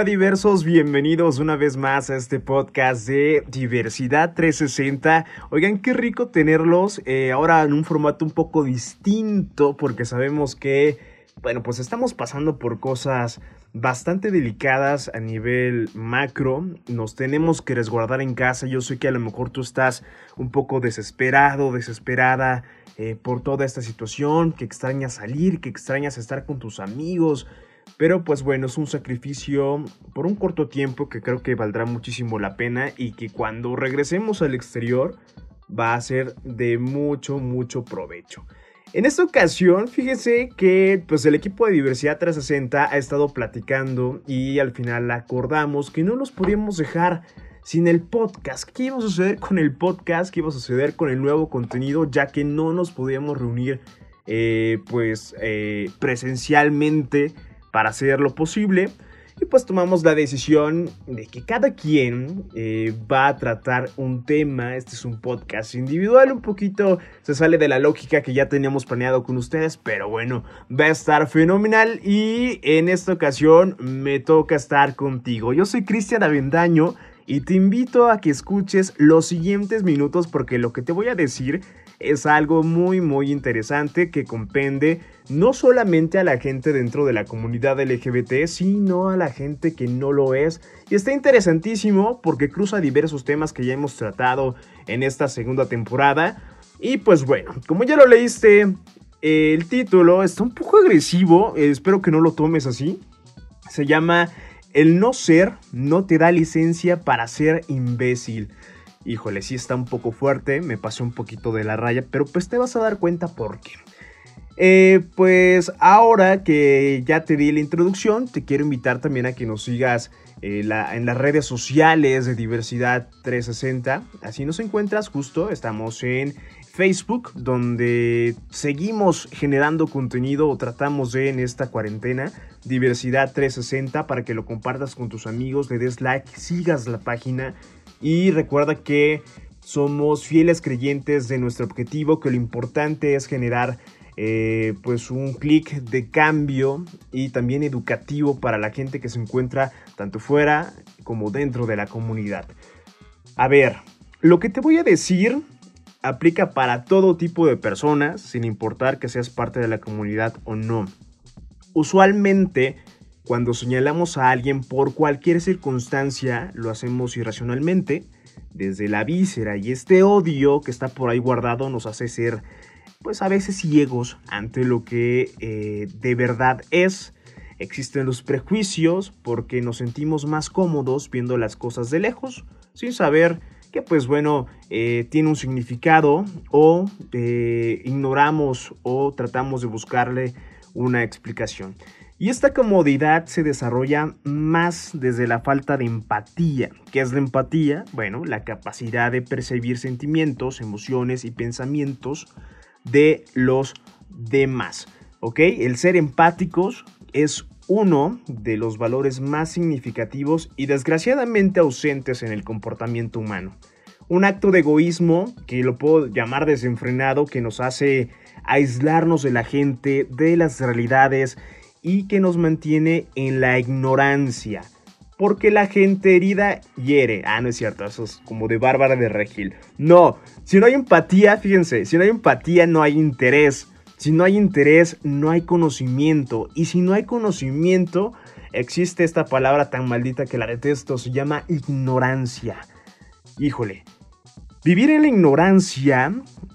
Hola diversos, bienvenidos una vez más a este podcast de Diversidad 360. Oigan, qué rico tenerlos eh, ahora en un formato un poco distinto porque sabemos que, bueno, pues estamos pasando por cosas bastante delicadas a nivel macro. Nos tenemos que resguardar en casa. Yo sé que a lo mejor tú estás un poco desesperado, desesperada eh, por toda esta situación, que extrañas salir, que extrañas estar con tus amigos pero pues bueno, es un sacrificio por un corto tiempo que creo que valdrá muchísimo la pena y que cuando regresemos al exterior va a ser de mucho, mucho provecho. En esta ocasión, fíjense que pues el equipo de Diversidad 360 ha estado platicando y al final acordamos que no nos podíamos dejar sin el podcast. ¿Qué iba a suceder con el podcast? ¿Qué iba a suceder con el nuevo contenido? Ya que no nos podíamos reunir eh, pues eh, presencialmente para hacer lo posible. Y pues tomamos la decisión de que cada quien eh, va a tratar un tema. Este es un podcast individual, un poquito se sale de la lógica que ya teníamos planeado con ustedes, pero bueno, va a estar fenomenal. Y en esta ocasión me toca estar contigo. Yo soy Cristian Avendaño y te invito a que escuches los siguientes minutos porque lo que te voy a decir es algo muy muy interesante que compende no solamente a la gente dentro de la comunidad LGBT, sino a la gente que no lo es. Y está interesantísimo porque cruza diversos temas que ya hemos tratado en esta segunda temporada. Y pues bueno, como ya lo leíste, el título está un poco agresivo, espero que no lo tomes así. Se llama El no ser no te da licencia para ser imbécil híjole, sí está un poco fuerte, me pasé un poquito de la raya, pero pues te vas a dar cuenta por qué. Eh, pues ahora que ya te di la introducción, te quiero invitar también a que nos sigas eh, en las redes sociales de Diversidad 360. Así nos encuentras justo, estamos en Facebook, donde seguimos generando contenido o tratamos de en esta cuarentena, Diversidad 360, para que lo compartas con tus amigos, le des like, sigas la página y recuerda que somos fieles creyentes de nuestro objetivo, que lo importante es generar eh, pues un clic de cambio y también educativo para la gente que se encuentra tanto fuera como dentro de la comunidad. A ver, lo que te voy a decir aplica para todo tipo de personas, sin importar que seas parte de la comunidad o no. Usualmente cuando señalamos a alguien por cualquier circunstancia, lo hacemos irracionalmente, desde la víscera, y este odio que está por ahí guardado nos hace ser, pues a veces ciegos ante lo que eh, de verdad es. Existen los prejuicios porque nos sentimos más cómodos viendo las cosas de lejos, sin saber que pues bueno, eh, tiene un significado o eh, ignoramos o tratamos de buscarle una explicación. Y esta comodidad se desarrolla más desde la falta de empatía. ¿Qué es la empatía? Bueno, la capacidad de percibir sentimientos, emociones y pensamientos de los demás. ¿Ok? El ser empáticos es uno de los valores más significativos y desgraciadamente ausentes en el comportamiento humano. Un acto de egoísmo, que lo puedo llamar desenfrenado, que nos hace aislarnos de la gente, de las realidades y que nos mantiene en la ignorancia. Porque la gente herida hiere. Ah, no es cierto, eso es como de Bárbara de Regil. No, si no hay empatía, fíjense, si no hay empatía no hay interés. Si no hay interés, no hay conocimiento. Y si no hay conocimiento, existe esta palabra tan maldita que la detesto, se llama ignorancia. Híjole, vivir en la ignorancia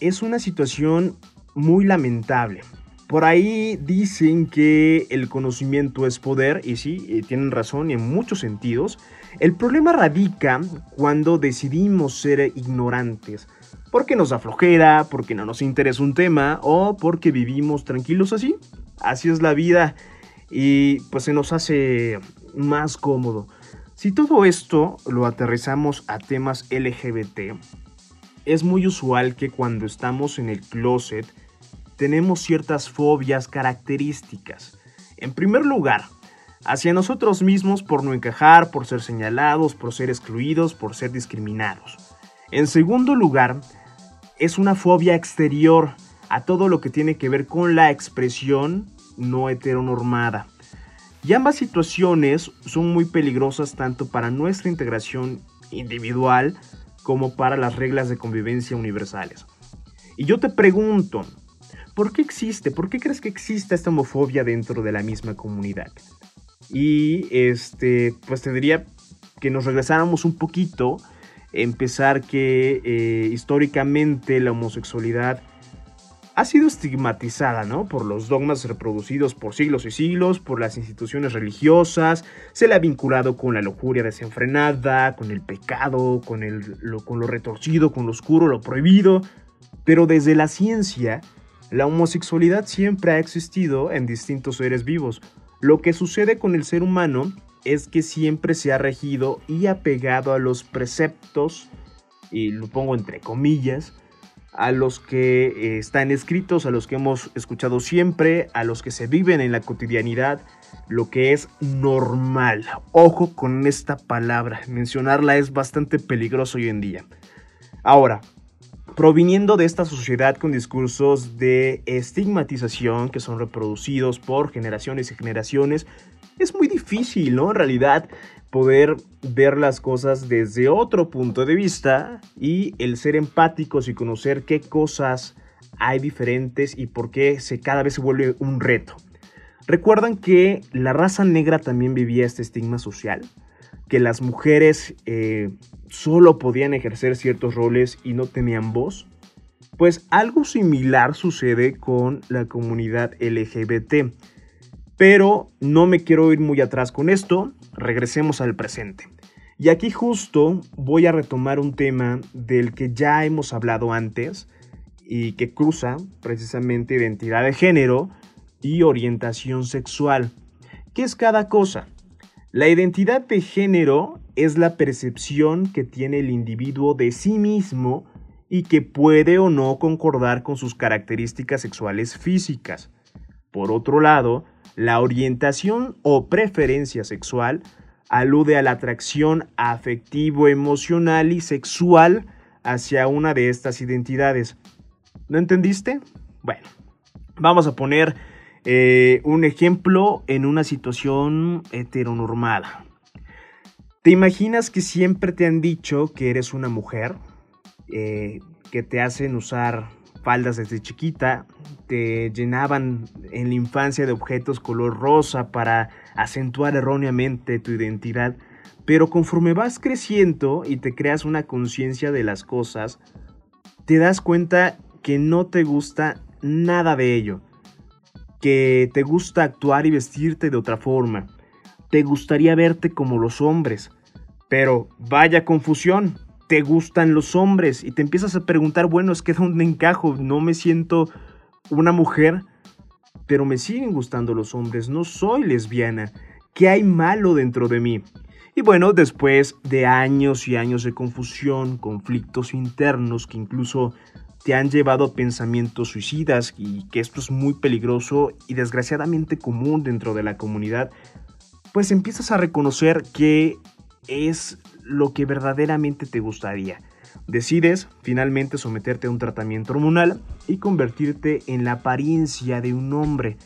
es una situación muy lamentable. Por ahí dicen que el conocimiento es poder, y sí, eh, tienen razón en muchos sentidos. El problema radica cuando decidimos ser ignorantes. Porque nos aflojera, porque no nos interesa un tema o porque vivimos tranquilos así. Así es la vida y pues se nos hace más cómodo. Si todo esto lo aterrizamos a temas LGBT, es muy usual que cuando estamos en el closet tenemos ciertas fobias características. En primer lugar, hacia nosotros mismos por no encajar, por ser señalados, por ser excluidos, por ser discriminados. En segundo lugar, es una fobia exterior a todo lo que tiene que ver con la expresión no heteronormada. Y ambas situaciones son muy peligrosas tanto para nuestra integración individual como para las reglas de convivencia universales. Y yo te pregunto, ¿por qué existe? ¿Por qué crees que existe esta homofobia dentro de la misma comunidad? Y este, pues tendría que nos regresáramos un poquito, empezar que eh, históricamente la homosexualidad ha sido estigmatizada, ¿no? Por los dogmas reproducidos por siglos y siglos, por las instituciones religiosas, se le ha vinculado con la lujuria desenfrenada, con el pecado, con, el, con lo retorcido, con lo oscuro, lo prohibido. Pero desde la ciencia, la homosexualidad siempre ha existido en distintos seres vivos. Lo que sucede con el ser humano es que siempre se ha regido y apegado a los preceptos, y lo pongo entre comillas, a los que eh, están escritos, a los que hemos escuchado siempre, a los que se viven en la cotidianidad, lo que es normal. Ojo con esta palabra, mencionarla es bastante peligroso hoy en día. Ahora, proviniendo de esta sociedad con discursos de estigmatización que son reproducidos por generaciones y generaciones, es muy difícil, ¿no? En realidad, poder ver las cosas desde otro punto de vista y el ser empáticos y conocer qué cosas hay diferentes y por qué se cada vez se vuelve un reto. Recuerdan que la raza negra también vivía este estigma social, que las mujeres eh, solo podían ejercer ciertos roles y no tenían voz. Pues algo similar sucede con la comunidad LGBT. Pero no me quiero ir muy atrás con esto, regresemos al presente. Y aquí justo voy a retomar un tema del que ya hemos hablado antes y que cruza precisamente identidad de género y orientación sexual. ¿Qué es cada cosa? La identidad de género es la percepción que tiene el individuo de sí mismo y que puede o no concordar con sus características sexuales físicas. Por otro lado, la orientación o preferencia sexual alude a la atracción afectivo, emocional y sexual hacia una de estas identidades. ¿No entendiste? Bueno, vamos a poner eh, un ejemplo en una situación heteronormada. ¿Te imaginas que siempre te han dicho que eres una mujer? Eh, que te hacen usar faldas desde chiquita, te llenaban en la infancia de objetos color rosa para acentuar erróneamente tu identidad, pero conforme vas creciendo y te creas una conciencia de las cosas, te das cuenta que no te gusta nada de ello, que te gusta actuar y vestirte de otra forma, te gustaría verte como los hombres, pero vaya confusión, te gustan los hombres y te empiezas a preguntar, bueno, es que dónde encajo, no me siento una mujer, pero me siguen gustando los hombres, no soy lesbiana, ¿qué hay malo dentro de mí? Y bueno, después de años y años de confusión, conflictos internos que incluso te han llevado a pensamientos suicidas y que esto es muy peligroso y desgraciadamente común dentro de la comunidad, pues empiezas a reconocer que es lo que verdaderamente te gustaría. Decides finalmente someterte a un tratamiento hormonal y convertirte en la apariencia de un hombre,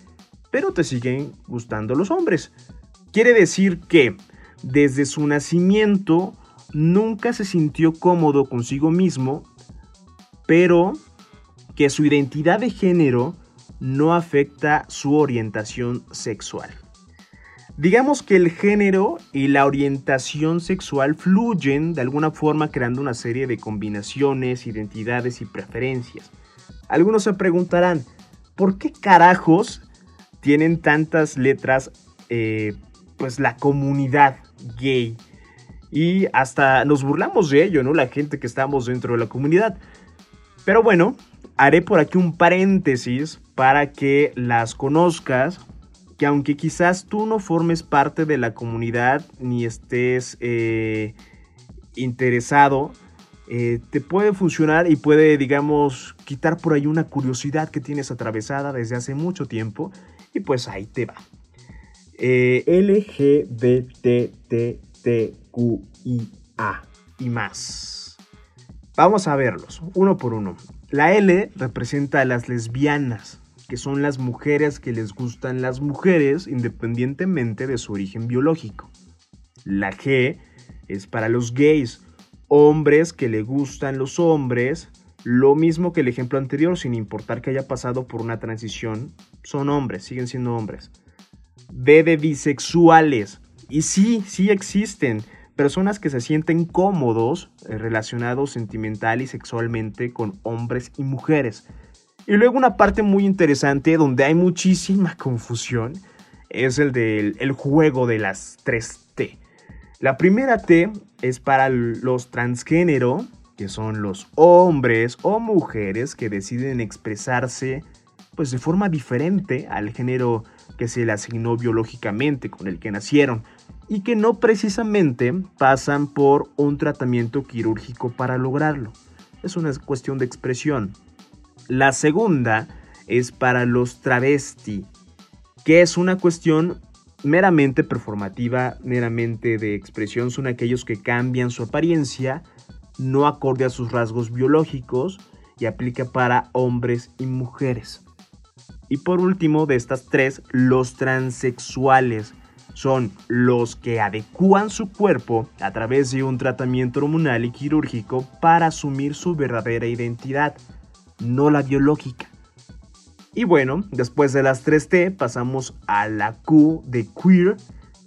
pero te siguen gustando los hombres. Quiere decir que desde su nacimiento nunca se sintió cómodo consigo mismo, pero que su identidad de género no afecta su orientación sexual. Digamos que el género y la orientación sexual fluyen de alguna forma creando una serie de combinaciones, identidades y preferencias. Algunos se preguntarán, ¿por qué carajos tienen tantas letras eh, pues la comunidad gay? Y hasta nos burlamos de ello, ¿no? La gente que estamos dentro de la comunidad. Pero bueno, haré por aquí un paréntesis para que las conozcas que aunque quizás tú no formes parte de la comunidad ni estés eh, interesado, eh, te puede funcionar y puede, digamos, quitar por ahí una curiosidad que tienes atravesada desde hace mucho tiempo y pues ahí te va. Eh, LGBTTQIA y más. Vamos a verlos, uno por uno. La L representa a las lesbianas, que son las mujeres que les gustan las mujeres independientemente de su origen biológico. La G es para los gays, hombres que le gustan los hombres, lo mismo que el ejemplo anterior, sin importar que haya pasado por una transición, son hombres, siguen siendo hombres. B de bisexuales, y sí, sí existen personas que se sienten cómodos eh, relacionados sentimental y sexualmente con hombres y mujeres. Y luego una parte muy interesante donde hay muchísima confusión es el del el juego de las 3T. La primera T es para los transgénero, que son los hombres o mujeres que deciden expresarse pues de forma diferente al género que se le asignó biológicamente con el que nacieron y que no precisamente pasan por un tratamiento quirúrgico para lograrlo. Es una cuestión de expresión. La segunda es para los travesti, que es una cuestión meramente performativa, meramente de expresión. Son aquellos que cambian su apariencia, no acorde a sus rasgos biológicos y aplica para hombres y mujeres. Y por último, de estas tres, los transexuales son los que adecúan su cuerpo a través de un tratamiento hormonal y quirúrgico para asumir su verdadera identidad no la biológica. Y bueno, después de las 3T pasamos a la Q de queer,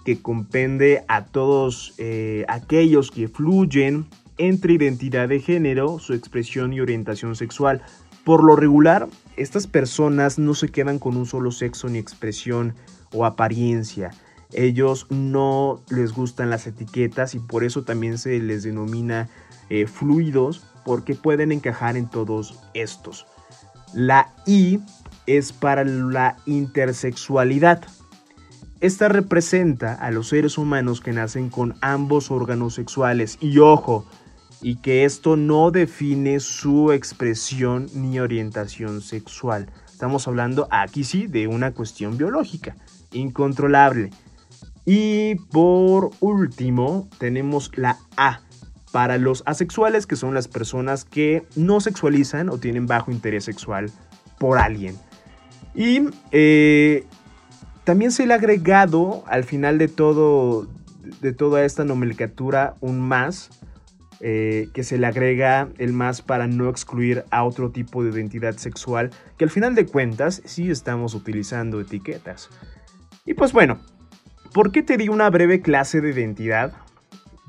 que comprende a todos eh, aquellos que fluyen entre identidad de género, su expresión y orientación sexual. Por lo regular, estas personas no se quedan con un solo sexo ni expresión o apariencia. Ellos no les gustan las etiquetas y por eso también se les denomina eh, fluidos porque pueden encajar en todos estos. La I es para la intersexualidad. Esta representa a los seres humanos que nacen con ambos órganos sexuales y ojo, y que esto no define su expresión ni orientación sexual. Estamos hablando aquí sí de una cuestión biológica, incontrolable. Y por último tenemos la A, para los asexuales, que son las personas que no sexualizan o tienen bajo interés sexual por alguien. Y eh, también se le ha agregado al final de todo, de toda esta nomenclatura, un más, eh, que se le agrega el más para no excluir a otro tipo de identidad sexual, que al final de cuentas sí estamos utilizando etiquetas. Y pues bueno, ¿por qué te di una breve clase de identidad?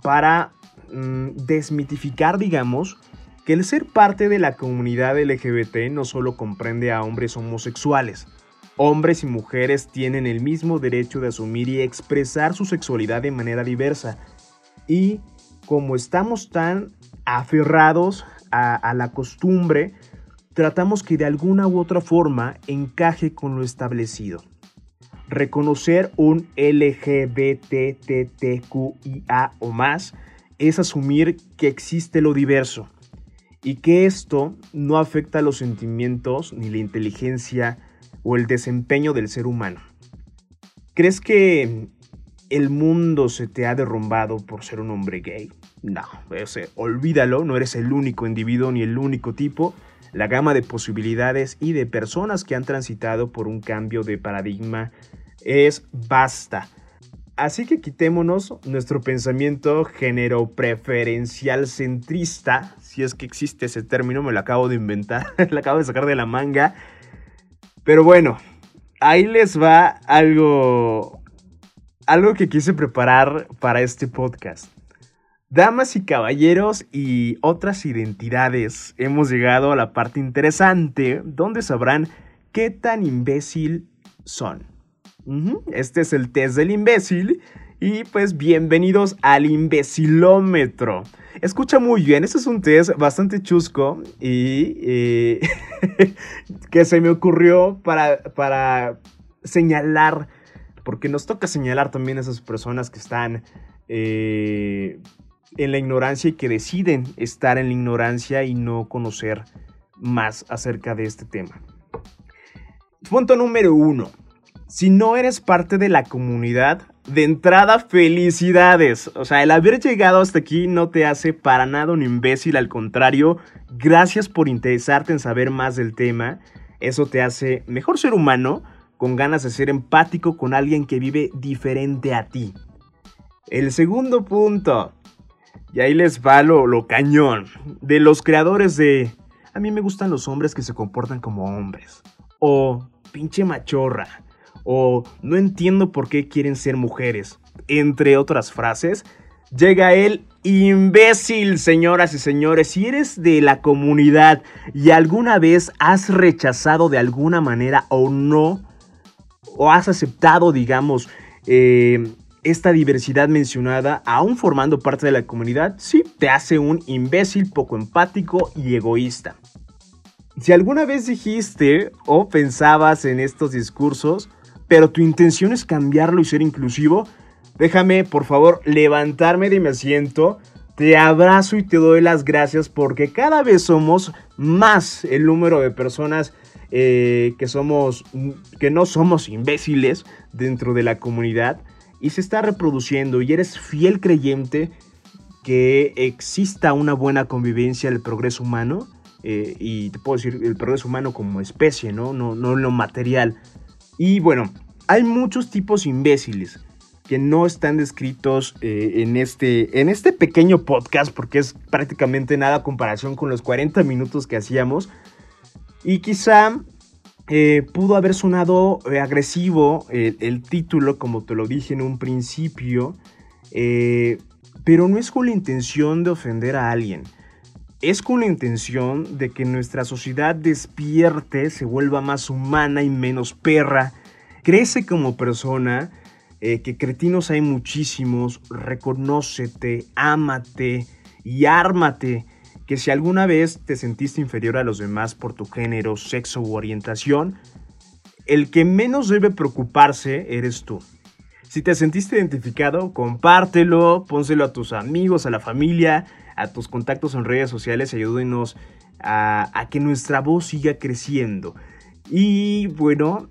Para Mm, desmitificar, digamos, que el ser parte de la comunidad LGBT no solo comprende a hombres homosexuales. Hombres y mujeres tienen el mismo derecho de asumir y expresar su sexualidad de manera diversa. Y como estamos tan aferrados a, a la costumbre, tratamos que de alguna u otra forma encaje con lo establecido. Reconocer un LGBTTQIA o más es asumir que existe lo diverso y que esto no afecta los sentimientos ni la inteligencia o el desempeño del ser humano. ¿Crees que el mundo se te ha derrumbado por ser un hombre gay? No, olvídalo, no eres el único individuo ni el único tipo. La gama de posibilidades y de personas que han transitado por un cambio de paradigma es vasta. Así que quitémonos nuestro pensamiento género preferencial centrista, si es que existe ese término, me lo acabo de inventar, lo acabo de sacar de la manga. Pero bueno, ahí les va algo algo que quise preparar para este podcast. Damas y caballeros y otras identidades, hemos llegado a la parte interesante donde sabrán qué tan imbécil son. Este es el test del imbécil. Y pues bienvenidos al imbecilómetro. Escucha muy bien, este es un test bastante chusco y eh, que se me ocurrió para, para señalar, porque nos toca señalar también a esas personas que están eh, en la ignorancia y que deciden estar en la ignorancia y no conocer más acerca de este tema. Punto número uno si no eres parte de la comunidad, de entrada, felicidades. O sea, el haber llegado hasta aquí no te hace para nada un imbécil, al contrario, gracias por interesarte en saber más del tema. Eso te hace mejor ser humano, con ganas de ser empático con alguien que vive diferente a ti. El segundo punto, y ahí les va lo, lo cañón, de los creadores de... A mí me gustan los hombres que se comportan como hombres. O pinche machorra. O no entiendo por qué quieren ser mujeres. Entre otras frases, llega el imbécil, señoras y señores. Si eres de la comunidad y alguna vez has rechazado de alguna manera o no, o has aceptado, digamos, eh, esta diversidad mencionada, aún formando parte de la comunidad, sí te hace un imbécil poco empático y egoísta. Si alguna vez dijiste o pensabas en estos discursos, pero tu intención es cambiarlo y ser inclusivo, déjame por favor levantarme de mi asiento, te abrazo y te doy las gracias porque cada vez somos más el número de personas eh, que somos, que no somos imbéciles dentro de la comunidad y se está reproduciendo y eres fiel creyente que exista una buena convivencia del progreso humano eh, y te puedo decir el progreso humano como especie, ¿no? No, no lo material. Y bueno, hay muchos tipos imbéciles que no están descritos eh, en, este, en este pequeño podcast porque es prácticamente nada comparación con los 40 minutos que hacíamos. Y quizá eh, pudo haber sonado eh, agresivo el, título, como te lo dije en un principio, pero no es con la intención de ofender a alguien. Es con la intención de que nuestra sociedad despierte, se vuelva más humana y menos perra crece como persona, eh, que cretinos hay muchísimos, reconócete, ámate y ármate, que si alguna vez te sentiste inferior a los demás por tu género, sexo u orientación, el que menos debe preocuparse eres tú. Si te sentiste identificado, compártelo, pónselo a tus amigos, a la familia, a tus contactos en redes sociales y ayúdenos a, que nuestra voz siga creciendo. Y bueno,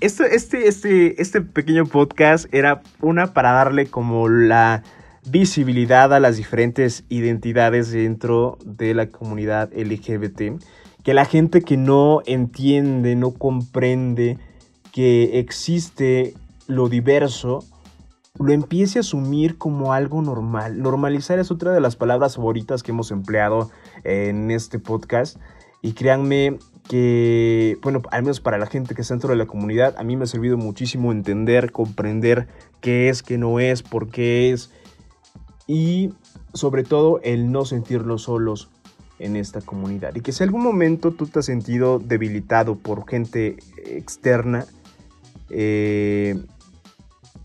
este, este, este, este pequeño podcast era una para darle como la visibilidad a las diferentes identidades dentro de la comunidad LGBT. Que la gente que no entiende, no comprende que existe lo diverso, lo empiece a asumir como algo normal. Normalizar es otra de las palabras favoritas que hemos empleado en este podcast. Y créanme que, bueno, al menos para la gente que está dentro de la comunidad, a mí me ha servido muchísimo entender, comprender qué es, qué no es, por qué es. Y sobre todo el no sentirlos solos en esta comunidad. Y que si algún momento tú te has sentido debilitado por gente externa, eh,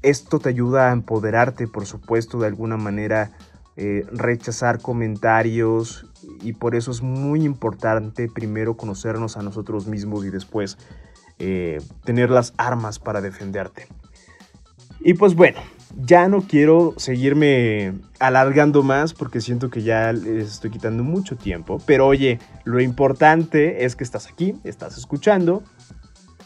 esto te ayuda a empoderarte, por supuesto, de alguna manera, eh, rechazar comentarios, y por eso es muy importante primero conocernos a nosotros mismos y después eh, tener las armas para defenderte. Y pues bueno, ya no quiero seguirme alargando más porque siento que ya les estoy quitando mucho tiempo. Pero oye, lo importante es que estás aquí, estás escuchando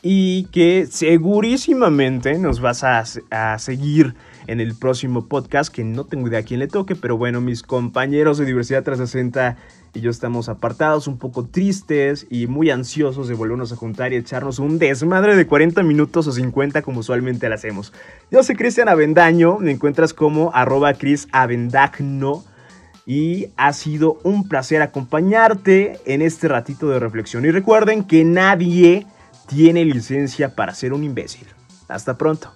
y que segurísimamente nos vas a, a seguir en el próximo podcast, que no tengo idea a quién le toque, pero bueno, mis compañeros de Diversidad 360 y yo estamos apartados, un poco tristes y muy ansiosos de volvernos a juntar y echarnos un desmadre de 40 minutos o 50 como usualmente lo hacemos. Yo soy Cristian Avendaño, me encuentras como arroba Cris Avendagno y ha sido un placer acompañarte en este ratito de reflexión. Y recuerden que nadie tiene licencia para ser un imbécil. Hasta pronto.